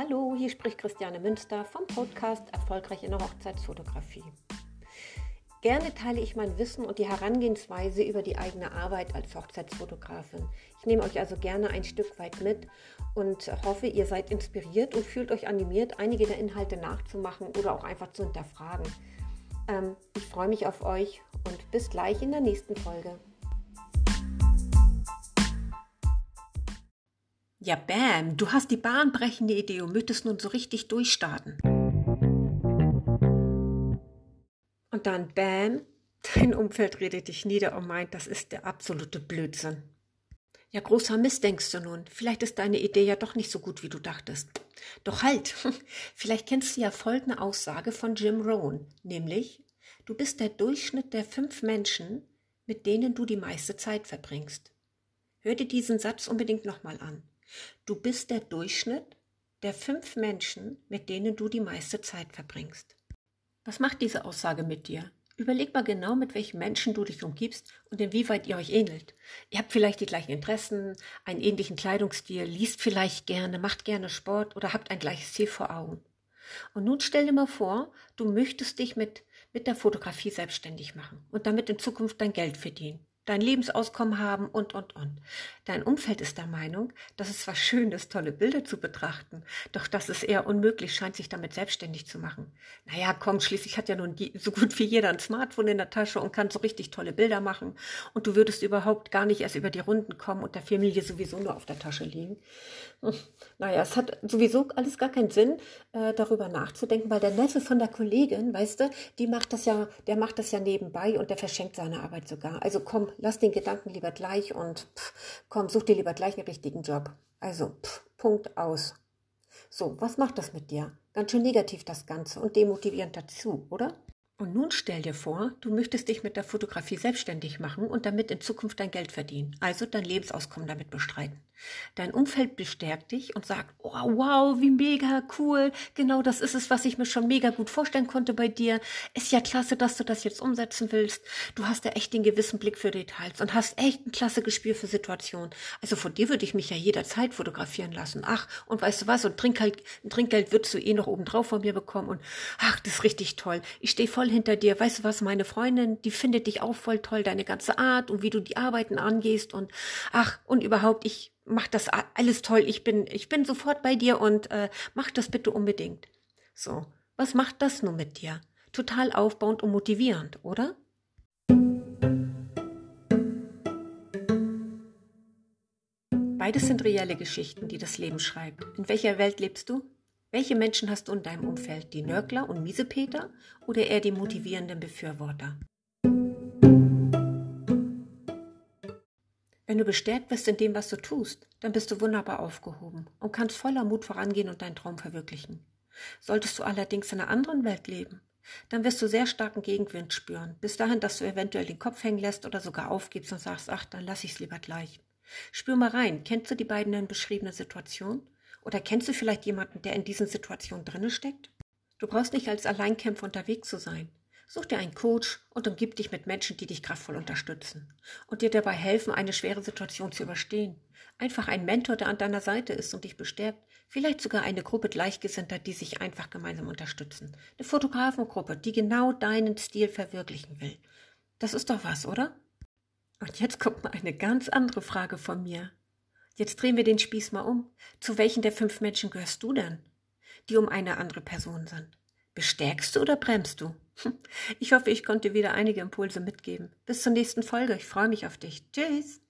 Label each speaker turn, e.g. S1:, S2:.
S1: Hallo, hier spricht Christiane Münster vom Podcast Erfolgreich in der Hochzeitsfotografie. Gerne teile ich mein Wissen und die Herangehensweise über die eigene Arbeit als Hochzeitsfotografin. Ich nehme euch also gerne ein Stück weit mit und hoffe, ihr seid inspiriert und fühlt euch animiert, einige der Inhalte nachzumachen oder auch einfach zu hinterfragen. Ähm, ich freue mich auf euch und bis gleich in der nächsten Folge.
S2: Ja, bam, du hast die bahnbrechende Idee und möchtest nun so richtig durchstarten.
S1: Und dann bam, dein Umfeld redet dich nieder und meint, das ist der absolute Blödsinn.
S2: Ja, großer Mist, denkst du nun. Vielleicht ist deine Idee ja doch nicht so gut, wie du dachtest. Doch halt, vielleicht kennst du ja folgende Aussage von Jim Rohn, nämlich, du bist der Durchschnitt der fünf Menschen, mit denen du die meiste Zeit verbringst. Hör dir diesen Satz unbedingt nochmal an. Du bist der Durchschnitt der fünf Menschen, mit denen du die meiste Zeit verbringst. Was macht diese Aussage mit dir? Überleg mal genau, mit welchen Menschen du dich umgibst und inwieweit ihr euch ähnelt. Ihr habt vielleicht die gleichen Interessen, einen ähnlichen Kleidungsstil, liest vielleicht gerne, macht gerne Sport oder habt ein gleiches Ziel vor Augen. Und nun stell dir mal vor, du möchtest dich mit, mit der Fotografie selbstständig machen und damit in Zukunft dein Geld verdienen dein Lebensauskommen haben und, und, und. Dein Umfeld ist der Meinung, dass es zwar schön ist, tolle Bilder zu betrachten, doch dass es eher unmöglich scheint, sich damit selbstständig zu machen. Naja, komm, schließlich hat ja nun die, so gut wie jeder ein Smartphone in der Tasche und kann so richtig tolle Bilder machen und du würdest überhaupt gar nicht erst über die Runden kommen und der Familie sowieso nur auf der Tasche liegen. Hm, naja, es hat sowieso alles gar keinen Sinn, äh, darüber nachzudenken, weil der Neffe von der Kollegin, weißt du, die macht das ja, der macht das ja nebenbei und der verschenkt seine Arbeit sogar. Also komm, lass den Gedanken lieber gleich und pff, komm, such dir lieber gleich einen richtigen Job. Also, pff, Punkt aus. So, was macht das mit dir? Ganz schön negativ das Ganze und demotivierend dazu, oder? Und nun stell dir vor, du möchtest dich mit der Fotografie selbstständig machen und damit in Zukunft dein Geld verdienen, also dein Lebensauskommen damit bestreiten. Dein Umfeld bestärkt dich und sagt, oh, wow, wie mega cool, genau das ist es, was ich mir schon mega gut vorstellen konnte bei dir. Ist ja klasse, dass du das jetzt umsetzen willst. Du hast ja echt den gewissen Blick für Details und hast echt ein klasse Gespür für Situationen. Also von dir würde ich mich ja jederzeit fotografieren lassen. Ach, und weißt du was, und Trinkgeld, Trinkgeld würdest du eh noch obendrauf von mir bekommen und ach, das ist richtig toll. Ich stehe voll hinter dir. Weißt du was, meine Freundin, die findet dich auch voll toll, deine ganze Art und wie du die Arbeiten angehst und ach, und überhaupt, ich mach das alles toll. Ich bin, ich bin sofort bei dir und äh, mach das bitte unbedingt. So, was macht das nun mit dir? Total aufbauend und motivierend, oder? Beides sind reelle Geschichten, die das Leben schreibt. In welcher Welt lebst du? Welche Menschen hast du in deinem Umfeld? Die Nörgler und Miesepeter oder eher die motivierenden Befürworter? Wenn du bestärkt wirst in dem, was du tust, dann bist du wunderbar aufgehoben und kannst voller Mut vorangehen und deinen Traum verwirklichen. Solltest du allerdings in einer anderen Welt leben, dann wirst du sehr starken Gegenwind spüren, bis dahin, dass du eventuell den Kopf hängen lässt oder sogar aufgibst und sagst, ach, dann lass ich's lieber gleich. Spür mal rein, kennst du die beiden beschriebenen Situationen? Oder kennst du vielleicht jemanden, der in diesen Situationen drinne steckt? Du brauchst nicht als Alleinkämpfer unterwegs zu sein. Such dir einen Coach und umgib dich mit Menschen, die dich kraftvoll unterstützen und dir dabei helfen, eine schwere Situation zu überstehen. Einfach ein Mentor, der an deiner Seite ist und dich bestärkt. Vielleicht sogar eine Gruppe Gleichgesinnter, die sich einfach gemeinsam unterstützen. Eine Fotografengruppe, die genau deinen Stil verwirklichen will. Das ist doch was, oder? Und jetzt kommt mal eine ganz andere Frage von mir. Jetzt drehen wir den Spieß mal um. Zu welchen der fünf Menschen gehörst du denn, die um eine andere Person sind? Bestärkst du oder bremst du? Ich hoffe, ich konnte wieder einige Impulse mitgeben. Bis zur nächsten Folge. Ich freue mich auf dich. Tschüss.